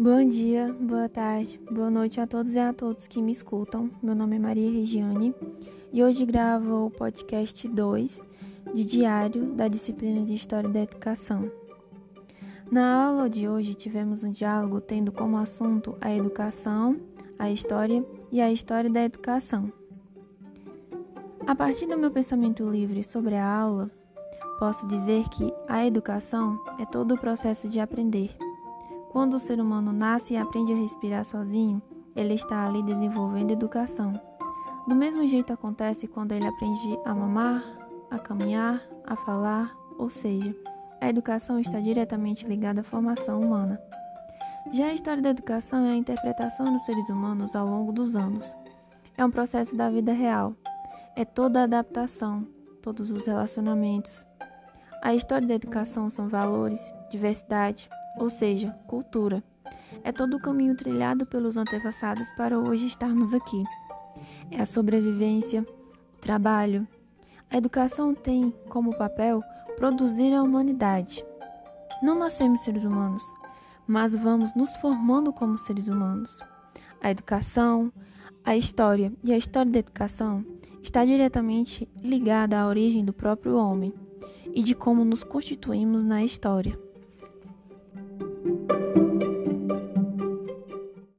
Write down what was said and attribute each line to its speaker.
Speaker 1: Bom dia, boa tarde, boa noite a todos e a todos que me escutam. Meu nome é Maria Regiane e hoje gravo o podcast 2 de Diário da disciplina de História da Educação. Na aula de hoje tivemos um diálogo tendo como assunto a educação, a história e a história da educação. A partir do meu pensamento livre sobre a aula, posso dizer que a educação é todo o processo de aprender quando o ser humano nasce e aprende a respirar sozinho, ele está ali desenvolvendo educação. Do mesmo jeito acontece quando ele aprende a mamar, a caminhar, a falar, ou seja, a educação está diretamente ligada à formação humana. Já a história da educação é a interpretação dos seres humanos ao longo dos anos. É um processo da vida real. É toda a adaptação, todos os relacionamentos. A história da educação são valores, diversidade, ou seja, cultura. É todo o caminho trilhado pelos antepassados para hoje estarmos aqui. É a sobrevivência, o trabalho. A educação tem como papel produzir a humanidade. Não nascemos seres humanos, mas vamos nos formando como seres humanos. A educação, a história e a história da educação está diretamente ligada à origem do próprio homem e de como nos constituímos na história.